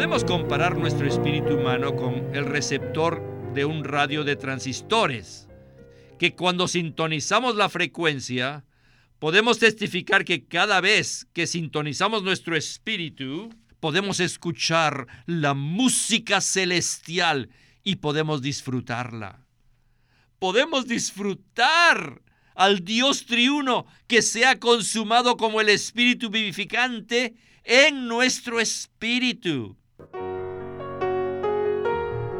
Podemos comparar nuestro espíritu humano con el receptor de un radio de transistores, que cuando sintonizamos la frecuencia, podemos testificar que cada vez que sintonizamos nuestro espíritu, podemos escuchar la música celestial y podemos disfrutarla. Podemos disfrutar al Dios triuno que se ha consumado como el espíritu vivificante en nuestro espíritu.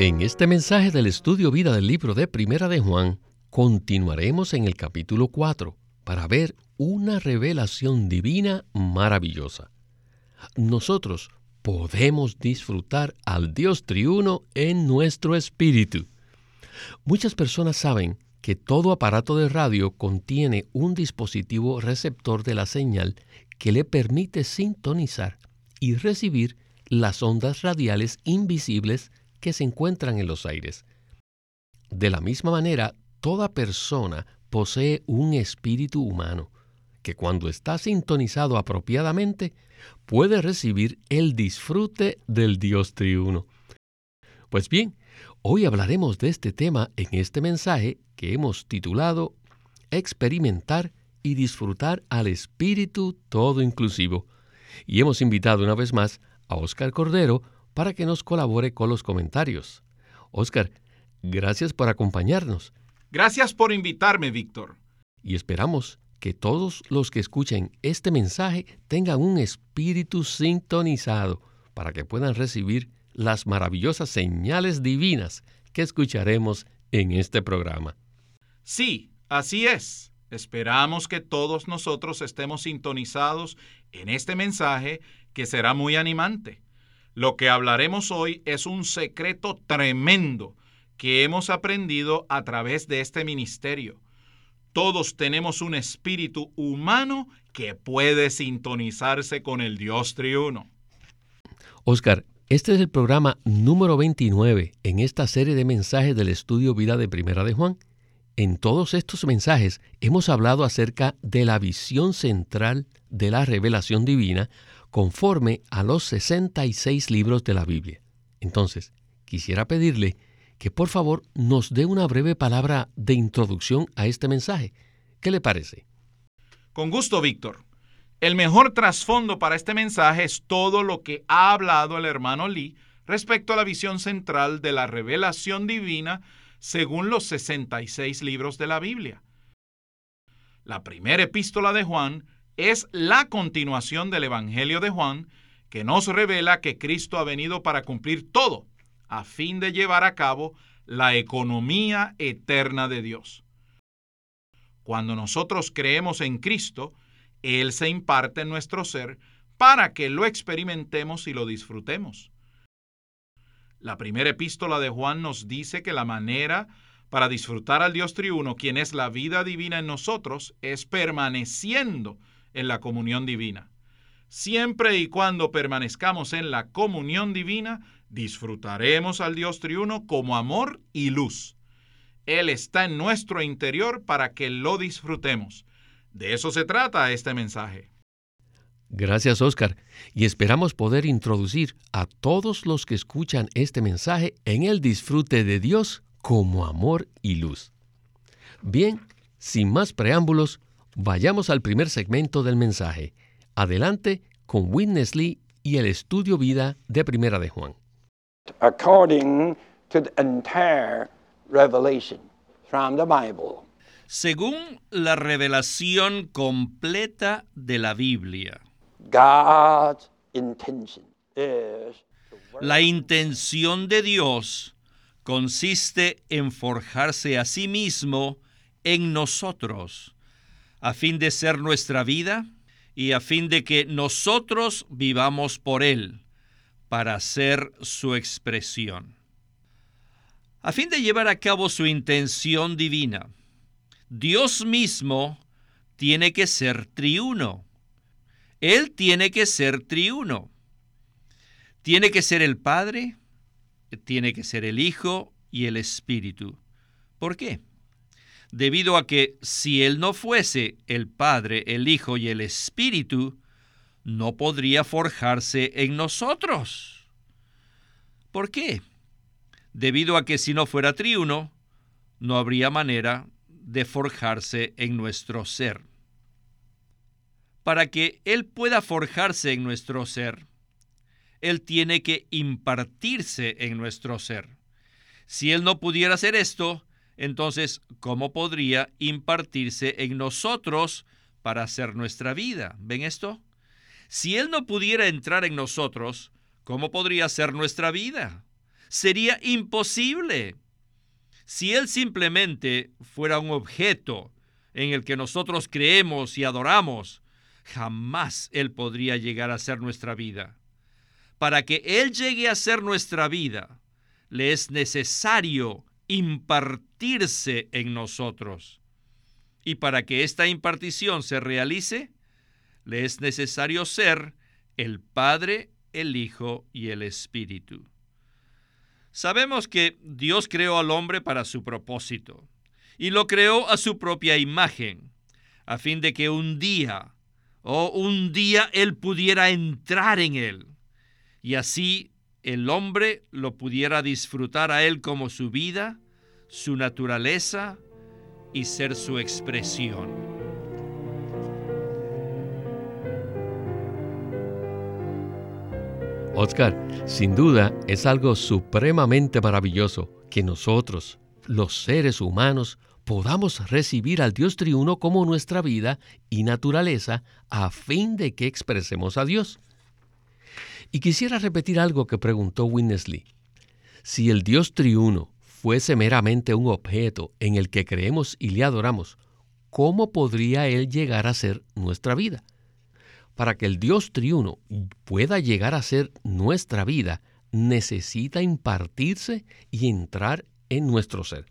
En este mensaje del estudio vida del libro de Primera de Juan, continuaremos en el capítulo 4 para ver una revelación divina maravillosa. Nosotros podemos disfrutar al Dios triuno en nuestro espíritu. Muchas personas saben que todo aparato de radio contiene un dispositivo receptor de la señal que le permite sintonizar y recibir las ondas radiales invisibles que se encuentran en los aires. De la misma manera, toda persona posee un espíritu humano que cuando está sintonizado apropiadamente puede recibir el disfrute del Dios triuno. Pues bien, hoy hablaremos de este tema en este mensaje que hemos titulado Experimentar y disfrutar al Espíritu todo inclusivo. Y hemos invitado una vez más a Oscar Cordero para que nos colabore con los comentarios. Oscar, gracias por acompañarnos. Gracias por invitarme, Víctor. Y esperamos que todos los que escuchen este mensaje tengan un espíritu sintonizado para que puedan recibir las maravillosas señales divinas que escucharemos en este programa. Sí, así es. Esperamos que todos nosotros estemos sintonizados en este mensaje que será muy animante. Lo que hablaremos hoy es un secreto tremendo que hemos aprendido a través de este ministerio. Todos tenemos un espíritu humano que puede sintonizarse con el Dios triuno. Oscar, este es el programa número 29 en esta serie de mensajes del estudio Vida de Primera de Juan. En todos estos mensajes hemos hablado acerca de la visión central de la revelación divina conforme a los 66 libros de la Biblia. Entonces, quisiera pedirle que por favor nos dé una breve palabra de introducción a este mensaje. ¿Qué le parece? Con gusto, Víctor. El mejor trasfondo para este mensaje es todo lo que ha hablado el hermano Lee respecto a la visión central de la revelación divina según los 66 libros de la Biblia. La primera epístola de Juan es la continuación del Evangelio de Juan, que nos revela que Cristo ha venido para cumplir todo, a fin de llevar a cabo la economía eterna de Dios. Cuando nosotros creemos en Cristo, Él se imparte en nuestro ser para que lo experimentemos y lo disfrutemos. La primera epístola de Juan nos dice que la manera para disfrutar al Dios triuno, quien es la vida divina en nosotros, es permaneciendo en la comunión divina. Siempre y cuando permanezcamos en la comunión divina, disfrutaremos al Dios triuno como amor y luz. Él está en nuestro interior para que lo disfrutemos. De eso se trata este mensaje. Gracias, Oscar, y esperamos poder introducir a todos los que escuchan este mensaje en el disfrute de Dios como amor y luz. Bien, sin más preámbulos, Vayamos al primer segmento del mensaje. Adelante con Witness Lee y el estudio vida de Primera de Juan. Según la revelación completa de la Biblia. la intención de Dios consiste en forjarse a sí mismo en nosotros a fin de ser nuestra vida y a fin de que nosotros vivamos por Él, para ser su expresión. A fin de llevar a cabo su intención divina, Dios mismo tiene que ser triuno. Él tiene que ser triuno. Tiene que ser el Padre, tiene que ser el Hijo y el Espíritu. ¿Por qué? Debido a que si Él no fuese el Padre, el Hijo y el Espíritu, no podría forjarse en nosotros. ¿Por qué? Debido a que si no fuera triuno, no habría manera de forjarse en nuestro ser. Para que Él pueda forjarse en nuestro ser, Él tiene que impartirse en nuestro ser. Si Él no pudiera hacer esto, entonces, ¿cómo podría impartirse en nosotros para hacer nuestra vida? ¿Ven esto? Si Él no pudiera entrar en nosotros, ¿cómo podría ser nuestra vida? Sería imposible. Si Él simplemente fuera un objeto en el que nosotros creemos y adoramos, jamás Él podría llegar a ser nuestra vida. Para que Él llegue a ser nuestra vida, le es necesario impartirse en nosotros. Y para que esta impartición se realice, le es necesario ser el Padre, el Hijo y el Espíritu. Sabemos que Dios creó al hombre para su propósito y lo creó a su propia imagen, a fin de que un día, o un día Él pudiera entrar en él y así el hombre lo pudiera disfrutar a Él como su vida, su naturaleza y ser su expresión. Oscar, sin duda es algo supremamente maravilloso que nosotros, los seres humanos, podamos recibir al Dios triuno como nuestra vida y naturaleza a fin de que expresemos a Dios. Y quisiera repetir algo que preguntó Winnesley. Si el Dios triuno fuese meramente un objeto en el que creemos y le adoramos, ¿cómo podría Él llegar a ser nuestra vida? Para que el Dios triuno pueda llegar a ser nuestra vida, necesita impartirse y entrar en nuestro ser.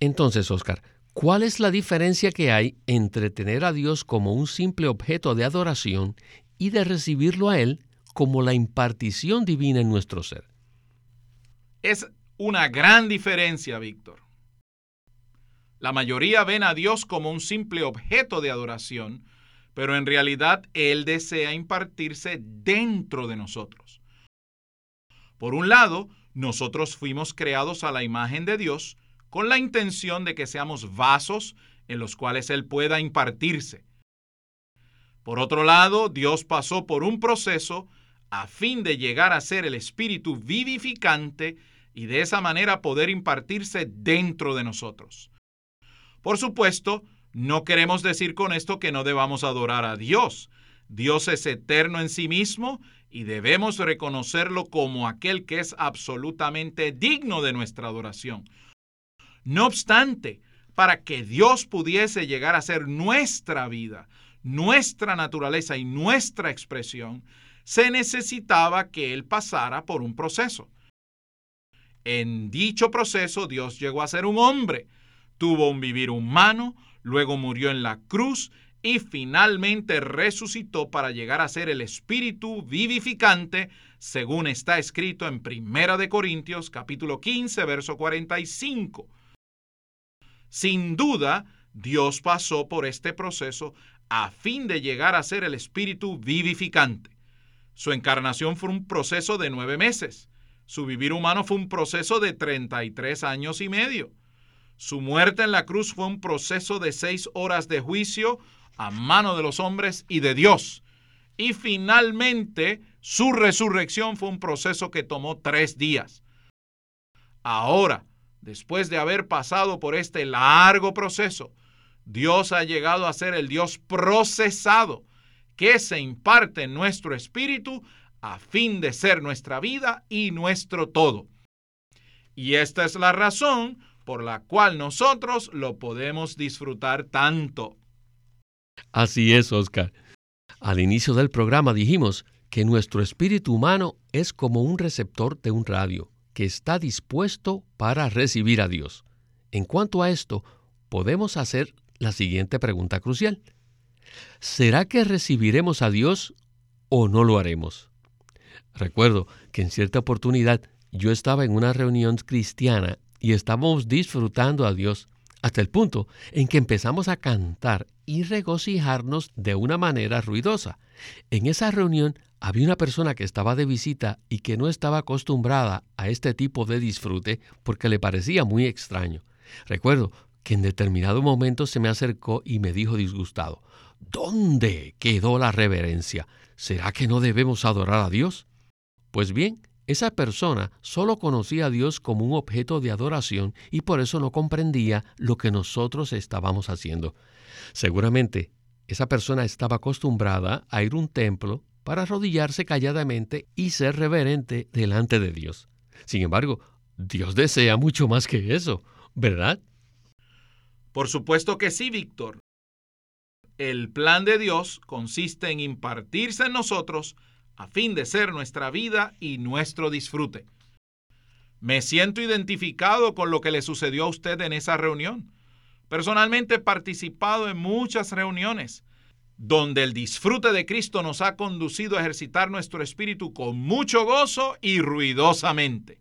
Entonces, Oscar, ¿cuál es la diferencia que hay entre tener a Dios como un simple objeto de adoración y de recibirlo a Él como la impartición divina en nuestro ser? Es una gran diferencia, Víctor. La mayoría ven a Dios como un simple objeto de adoración, pero en realidad Él desea impartirse dentro de nosotros. Por un lado, nosotros fuimos creados a la imagen de Dios con la intención de que seamos vasos en los cuales Él pueda impartirse. Por otro lado, Dios pasó por un proceso a fin de llegar a ser el Espíritu vivificante y de esa manera poder impartirse dentro de nosotros. Por supuesto, no queremos decir con esto que no debamos adorar a Dios. Dios es eterno en sí mismo y debemos reconocerlo como aquel que es absolutamente digno de nuestra adoración. No obstante, para que Dios pudiese llegar a ser nuestra vida, nuestra naturaleza y nuestra expresión, se necesitaba que Él pasara por un proceso. En dicho proceso Dios llegó a ser un hombre, tuvo un vivir humano, luego murió en la cruz y finalmente resucitó para llegar a ser el espíritu vivificante, según está escrito en Primera de Corintios capítulo 15, verso 45. Sin duda, Dios pasó por este proceso a fin de llegar a ser el espíritu vivificante. Su encarnación fue un proceso de nueve meses. Su vivir humano fue un proceso de 33 años y medio. Su muerte en la cruz fue un proceso de seis horas de juicio a mano de los hombres y de Dios. Y finalmente su resurrección fue un proceso que tomó tres días. Ahora, después de haber pasado por este largo proceso, Dios ha llegado a ser el Dios procesado que se imparte en nuestro espíritu a fin de ser nuestra vida y nuestro todo. Y esta es la razón por la cual nosotros lo podemos disfrutar tanto. Así es, Oscar. Al inicio del programa dijimos que nuestro espíritu humano es como un receptor de un radio que está dispuesto para recibir a Dios. En cuanto a esto, podemos hacer la siguiente pregunta crucial. ¿Será que recibiremos a Dios o no lo haremos? Recuerdo que en cierta oportunidad yo estaba en una reunión cristiana y estábamos disfrutando a Dios hasta el punto en que empezamos a cantar y regocijarnos de una manera ruidosa. En esa reunión había una persona que estaba de visita y que no estaba acostumbrada a este tipo de disfrute porque le parecía muy extraño. Recuerdo que en determinado momento se me acercó y me dijo disgustado, ¿Dónde quedó la reverencia? ¿Será que no debemos adorar a Dios? Pues bien, esa persona solo conocía a Dios como un objeto de adoración y por eso no comprendía lo que nosotros estábamos haciendo. Seguramente esa persona estaba acostumbrada a ir a un templo para arrodillarse calladamente y ser reverente delante de Dios. Sin embargo, Dios desea mucho más que eso, ¿verdad? Por supuesto que sí, Víctor. El plan de Dios consiste en impartirse en nosotros a fin de ser nuestra vida y nuestro disfrute. Me siento identificado con lo que le sucedió a usted en esa reunión. Personalmente he participado en muchas reuniones donde el disfrute de Cristo nos ha conducido a ejercitar nuestro espíritu con mucho gozo y ruidosamente.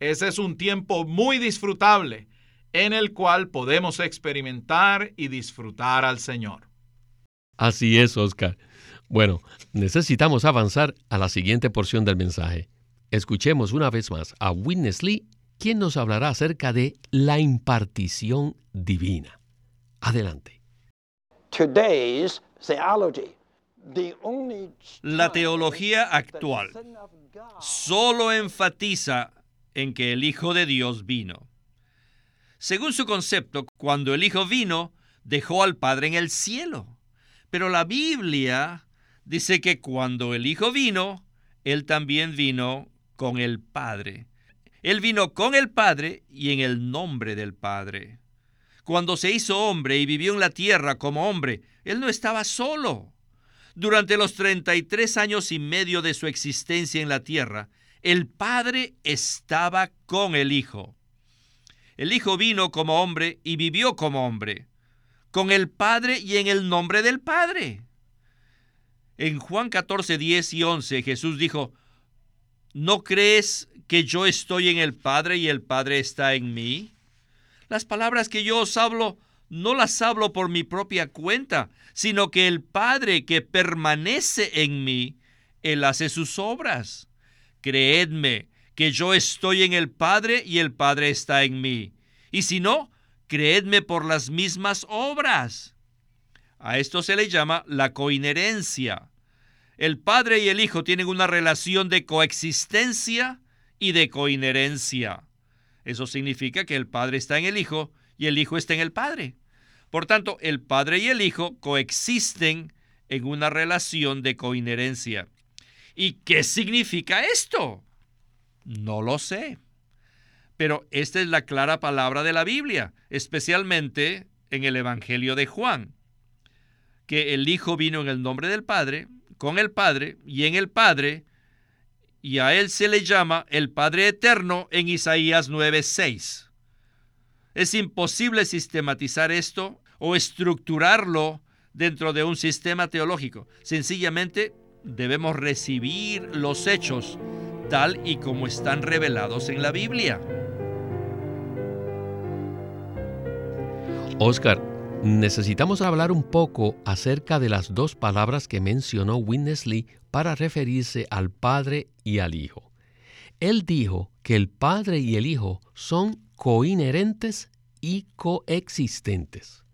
Ese es un tiempo muy disfrutable en el cual podemos experimentar y disfrutar al Señor. Así es, Oscar. Bueno, necesitamos avanzar a la siguiente porción del mensaje. Escuchemos una vez más a Witness Lee, quien nos hablará acerca de la impartición divina. Adelante. La teología actual solo enfatiza en que el Hijo de Dios vino. Según su concepto, cuando el Hijo vino, dejó al Padre en el cielo. Pero la Biblia dice que cuando el Hijo vino, Él también vino con el Padre. Él vino con el Padre y en el nombre del Padre. Cuando se hizo hombre y vivió en la tierra como hombre, Él no estaba solo. Durante los 33 años y medio de su existencia en la tierra, el Padre estaba con el Hijo. El Hijo vino como hombre y vivió como hombre con el Padre y en el nombre del Padre. En Juan 14, 10 y 11 Jesús dijo, ¿no crees que yo estoy en el Padre y el Padre está en mí? Las palabras que yo os hablo no las hablo por mi propia cuenta, sino que el Padre que permanece en mí, Él hace sus obras. Creedme que yo estoy en el Padre y el Padre está en mí. Y si no, creedme por las mismas obras. A esto se le llama la coinherencia. El Padre y el Hijo tienen una relación de coexistencia y de coinherencia. Eso significa que el Padre está en el Hijo y el Hijo está en el Padre. Por tanto, el Padre y el Hijo coexisten en una relación de coinherencia. ¿Y qué significa esto? No lo sé. Pero esta es la clara palabra de la Biblia, especialmente en el Evangelio de Juan, que el Hijo vino en el nombre del Padre, con el Padre y en el Padre, y a él se le llama el Padre Eterno en Isaías 9:6. Es imposible sistematizar esto o estructurarlo dentro de un sistema teológico. Sencillamente debemos recibir los hechos tal y como están revelados en la Biblia. Oscar, necesitamos hablar un poco acerca de las dos palabras que mencionó Witness Lee para referirse al Padre y al Hijo. Él dijo que el Padre y el Hijo son coinherentes y coexistentes.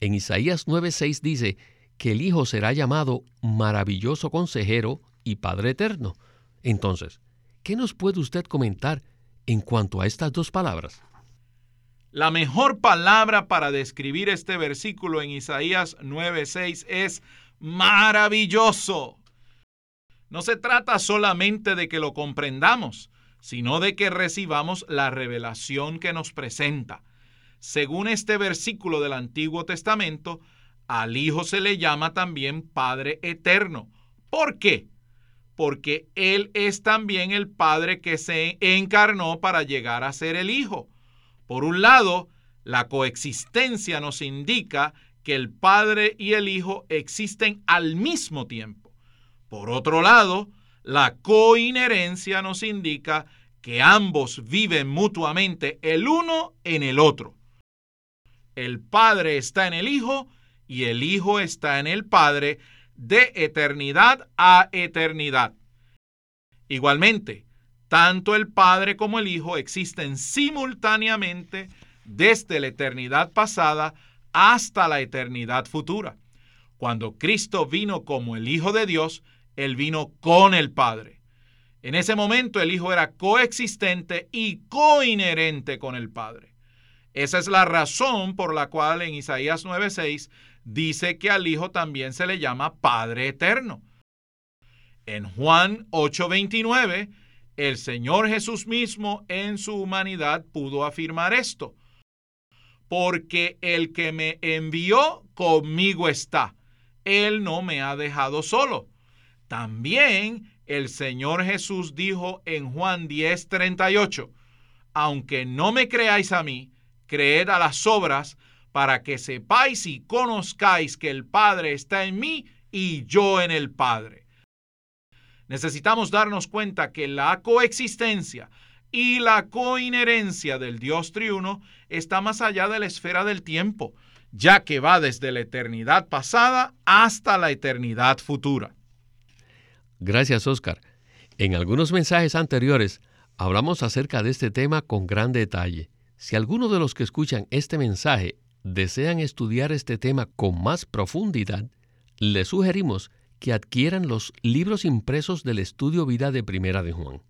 En Isaías 9:6 dice que el Hijo será llamado maravilloso consejero y Padre eterno. Entonces, ¿qué nos puede usted comentar en cuanto a estas dos palabras? La mejor palabra para describir este versículo en Isaías 9:6 es maravilloso. No se trata solamente de que lo comprendamos, sino de que recibamos la revelación que nos presenta. Según este versículo del Antiguo Testamento, al Hijo se le llama también Padre Eterno. ¿Por qué? porque Él es también el Padre que se encarnó para llegar a ser el Hijo. Por un lado, la coexistencia nos indica que el Padre y el Hijo existen al mismo tiempo. Por otro lado, la coinherencia nos indica que ambos viven mutuamente el uno en el otro. El Padre está en el Hijo y el Hijo está en el Padre de eternidad a eternidad. Igualmente, tanto el Padre como el Hijo existen simultáneamente desde la eternidad pasada hasta la eternidad futura. Cuando Cristo vino como el Hijo de Dios, Él vino con el Padre. En ese momento el Hijo era coexistente y coinherente con el Padre. Esa es la razón por la cual en Isaías 9:6 dice que al Hijo también se le llama Padre Eterno. En Juan 8:29, el Señor Jesús mismo en su humanidad pudo afirmar esto. Porque el que me envió conmigo está. Él no me ha dejado solo. También el Señor Jesús dijo en Juan 10:38, aunque no me creáis a mí, creed a las obras para que sepáis y conozcáis que el Padre está en mí y yo en el Padre. Necesitamos darnos cuenta que la coexistencia y la coinherencia del Dios triuno está más allá de la esfera del tiempo, ya que va desde la eternidad pasada hasta la eternidad futura. Gracias, Oscar. En algunos mensajes anteriores hablamos acerca de este tema con gran detalle. Si alguno de los que escuchan este mensaje desean estudiar este tema con más profundidad, les sugerimos que adquieran los libros impresos del estudio vida de Primera de Juan.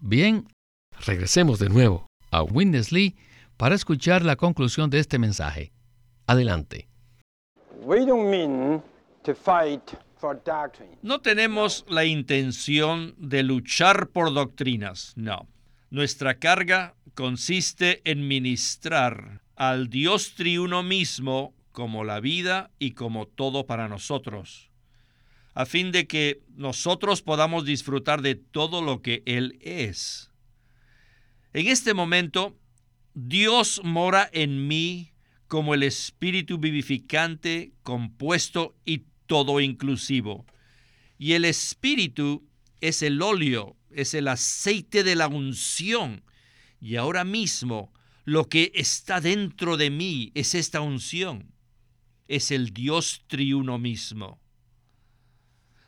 Bien, regresemos de nuevo a Winnesley para escuchar la conclusión de este mensaje. Adelante. No tenemos la intención de luchar por doctrinas, no. Nuestra carga consiste en ministrar al Dios triuno mismo como la vida y como todo para nosotros, a fin de que nosotros podamos disfrutar de todo lo que Él es. En este momento, Dios mora en mí como el Espíritu vivificante, compuesto y todo inclusivo. Y el Espíritu es el óleo, es el aceite de la unción. Y ahora mismo lo que está dentro de mí es esta unción, es el Dios triuno mismo.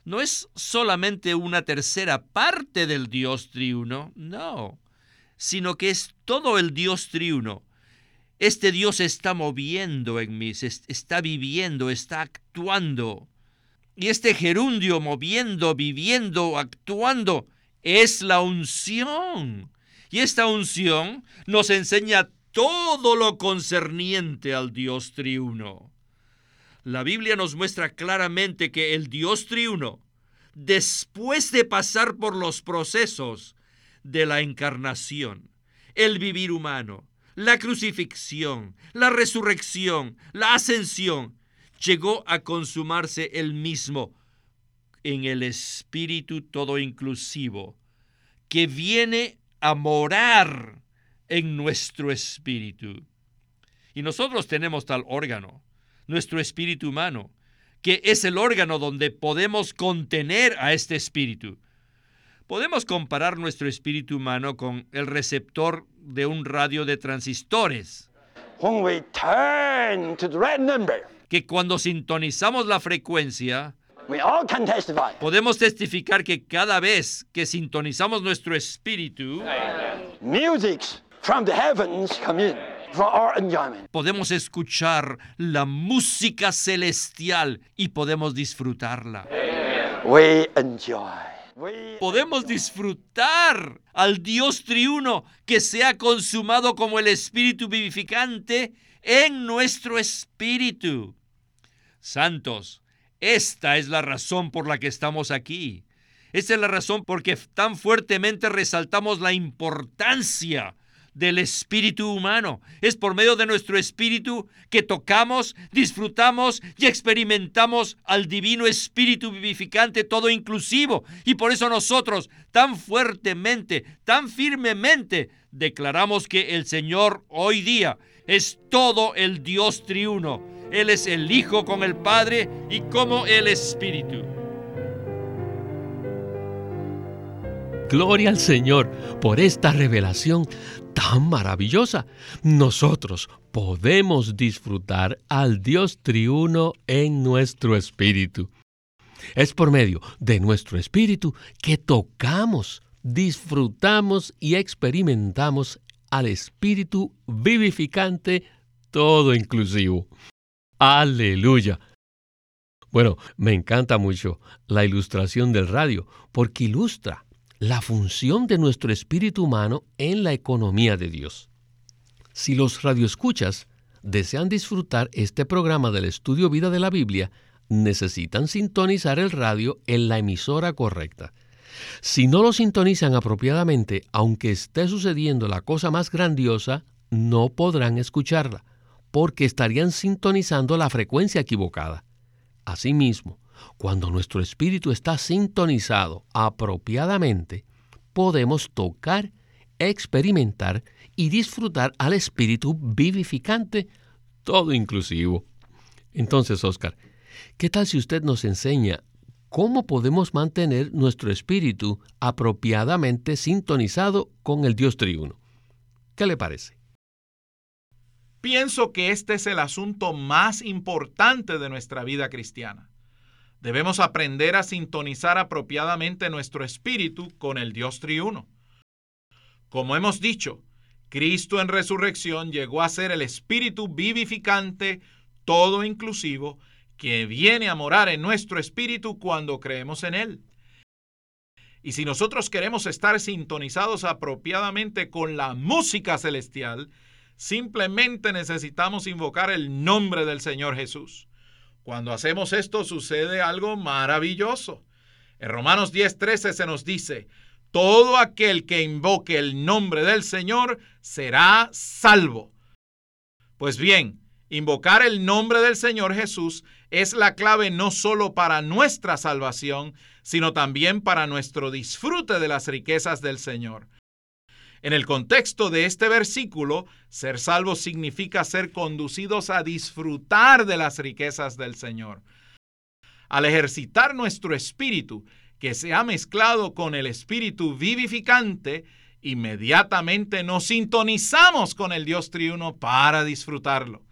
No es solamente una tercera parte del Dios triuno, no, sino que es todo el Dios triuno. Este Dios está moviendo en mí, está viviendo, está actuando. Y este gerundio moviendo, viviendo, actuando, es la unción. Y esta unción nos enseña todo lo concerniente al Dios triuno. La Biblia nos muestra claramente que el Dios triuno, después de pasar por los procesos de la encarnación, el vivir humano, la crucifixión, la resurrección, la ascensión, llegó a consumarse el mismo en el Espíritu todo inclusivo, que viene a morar en nuestro espíritu. Y nosotros tenemos tal órgano, nuestro espíritu humano, que es el órgano donde podemos contener a este espíritu. Podemos comparar nuestro espíritu humano con el receptor de un radio de transistores. que cuando sintonizamos la frecuencia, Podemos testificar que cada vez que sintonizamos nuestro espíritu, Podemos escuchar la música celestial y podemos disfrutarla. Podemos disfrutar al Dios triuno que se ha consumado como el Espíritu vivificante en nuestro espíritu. Santos, esta es la razón por la que estamos aquí. Esta es la razón por que tan fuertemente resaltamos la importancia del espíritu humano. Es por medio de nuestro espíritu que tocamos, disfrutamos y experimentamos al divino espíritu vivificante todo inclusivo. Y por eso nosotros tan fuertemente, tan firmemente declaramos que el Señor hoy día es todo el Dios triuno. Él es el Hijo con el Padre y como el Espíritu. Gloria al Señor por esta revelación tan maravillosa. Nosotros podemos disfrutar al Dios triuno en nuestro espíritu. Es por medio de nuestro espíritu que tocamos, disfrutamos y experimentamos al espíritu vivificante todo inclusivo. Aleluya. Bueno, me encanta mucho la ilustración del radio porque ilustra la función de nuestro espíritu humano en la economía de Dios. Si los radioescuchas desean disfrutar este programa del estudio vida de la Biblia, necesitan sintonizar el radio en la emisora correcta. Si no lo sintonizan apropiadamente, aunque esté sucediendo la cosa más grandiosa, no podrán escucharla, porque estarían sintonizando la frecuencia equivocada. Asimismo, cuando nuestro espíritu está sintonizado apropiadamente, podemos tocar, experimentar y disfrutar al espíritu vivificante, todo inclusivo. Entonces, Oscar, ¿qué tal si usted nos enseña cómo podemos mantener nuestro espíritu apropiadamente sintonizado con el Dios triuno? ¿Qué le parece? Pienso que este es el asunto más importante de nuestra vida cristiana. Debemos aprender a sintonizar apropiadamente nuestro espíritu con el Dios triuno. Como hemos dicho, Cristo en resurrección llegó a ser el espíritu vivificante, todo inclusivo, que viene a morar en nuestro espíritu cuando creemos en Él. Y si nosotros queremos estar sintonizados apropiadamente con la música celestial, simplemente necesitamos invocar el nombre del Señor Jesús. Cuando hacemos esto sucede algo maravilloso. En Romanos 10:13 se nos dice, todo aquel que invoque el nombre del Señor será salvo. Pues bien, invocar el nombre del Señor Jesús es la clave no solo para nuestra salvación, sino también para nuestro disfrute de las riquezas del Señor. En el contexto de este versículo, ser salvo significa ser conducidos a disfrutar de las riquezas del Señor. Al ejercitar nuestro espíritu, que se ha mezclado con el espíritu vivificante, inmediatamente nos sintonizamos con el Dios triuno para disfrutarlo.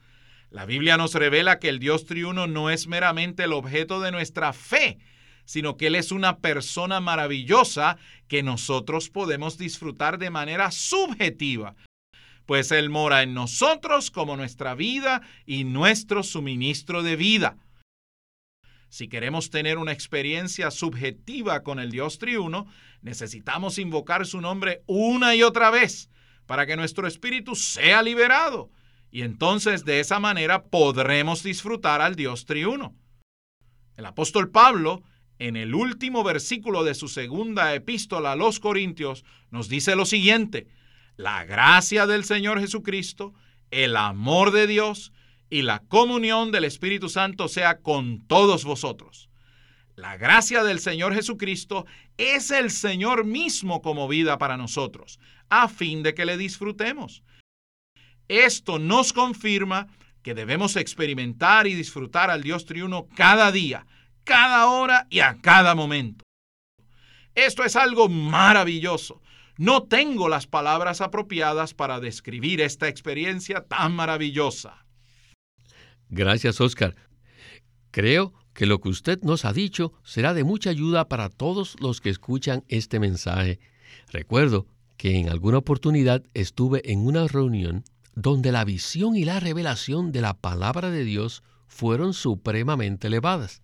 La Biblia nos revela que el Dios triuno no es meramente el objeto de nuestra fe, sino que Él es una persona maravillosa que nosotros podemos disfrutar de manera subjetiva, pues Él mora en nosotros como nuestra vida y nuestro suministro de vida. Si queremos tener una experiencia subjetiva con el Dios triuno, necesitamos invocar su nombre una y otra vez para que nuestro espíritu sea liberado. Y entonces de esa manera podremos disfrutar al Dios triuno. El apóstol Pablo en el último versículo de su segunda epístola a los Corintios, nos dice lo siguiente, la gracia del Señor Jesucristo, el amor de Dios y la comunión del Espíritu Santo sea con todos vosotros. La gracia del Señor Jesucristo es el Señor mismo como vida para nosotros, a fin de que le disfrutemos. Esto nos confirma que debemos experimentar y disfrutar al Dios triuno cada día, cada hora y a cada momento. Esto es algo maravilloso. No tengo las palabras apropiadas para describir esta experiencia tan maravillosa. Gracias, Oscar. Creo que lo que usted nos ha dicho será de mucha ayuda para todos los que escuchan este mensaje. Recuerdo que en alguna oportunidad estuve en una reunión donde la visión y la revelación de la palabra de Dios fueron supremamente elevadas.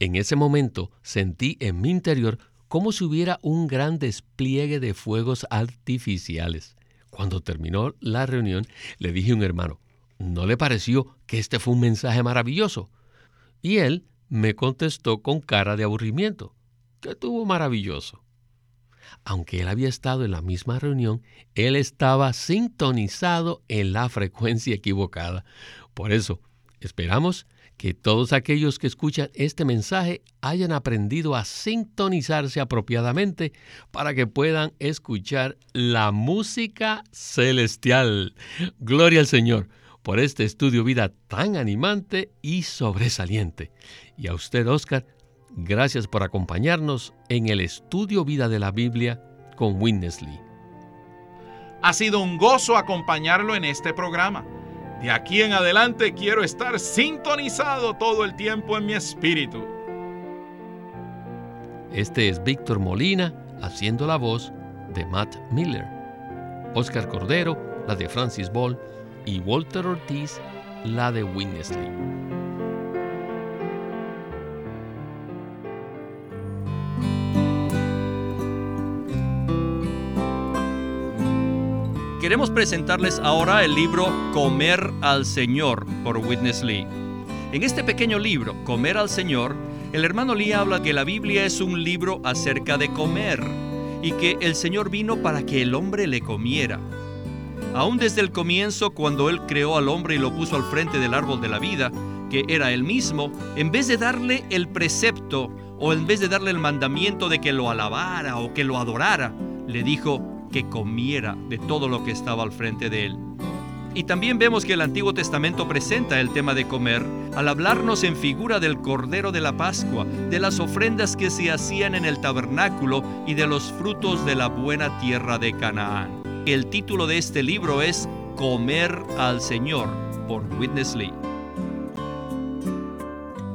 En ese momento sentí en mi interior como si hubiera un gran despliegue de fuegos artificiales. Cuando terminó la reunión, le dije a un hermano, ¿no le pareció que este fue un mensaje maravilloso? Y él me contestó con cara de aburrimiento, que tuvo maravilloso. aunque él había estado en la misma reunión, él estaba sintonizado en la frecuencia equivocada. Por eso, esperamos que todos aquellos que escuchan este mensaje hayan aprendido a sintonizarse apropiadamente para que puedan escuchar la música celestial. Gloria al Señor por este estudio vida tan animante y sobresaliente. Y a usted, Oscar, gracias por acompañarnos en el estudio vida de la Biblia con Witness Lee. Ha sido un gozo acompañarlo en este programa. De aquí en adelante quiero estar sintonizado todo el tiempo en mi espíritu. Este es Víctor Molina haciendo la voz de Matt Miller. Oscar Cordero, la de Francis Ball y Walter Ortiz, la de Winnesley. Queremos presentarles ahora el libro Comer al Señor por Witness Lee. En este pequeño libro, Comer al Señor, el hermano Lee habla que la Biblia es un libro acerca de comer y que el Señor vino para que el hombre le comiera. Aún desde el comienzo, cuando Él creó al hombre y lo puso al frente del árbol de la vida, que era Él mismo, en vez de darle el precepto o en vez de darle el mandamiento de que lo alabara o que lo adorara, le dijo, que comiera de todo lo que estaba al frente de él. Y también vemos que el Antiguo Testamento presenta el tema de comer al hablarnos en figura del Cordero de la Pascua, de las ofrendas que se hacían en el tabernáculo y de los frutos de la buena tierra de Canaán. El título de este libro es Comer al Señor por Witness Lee.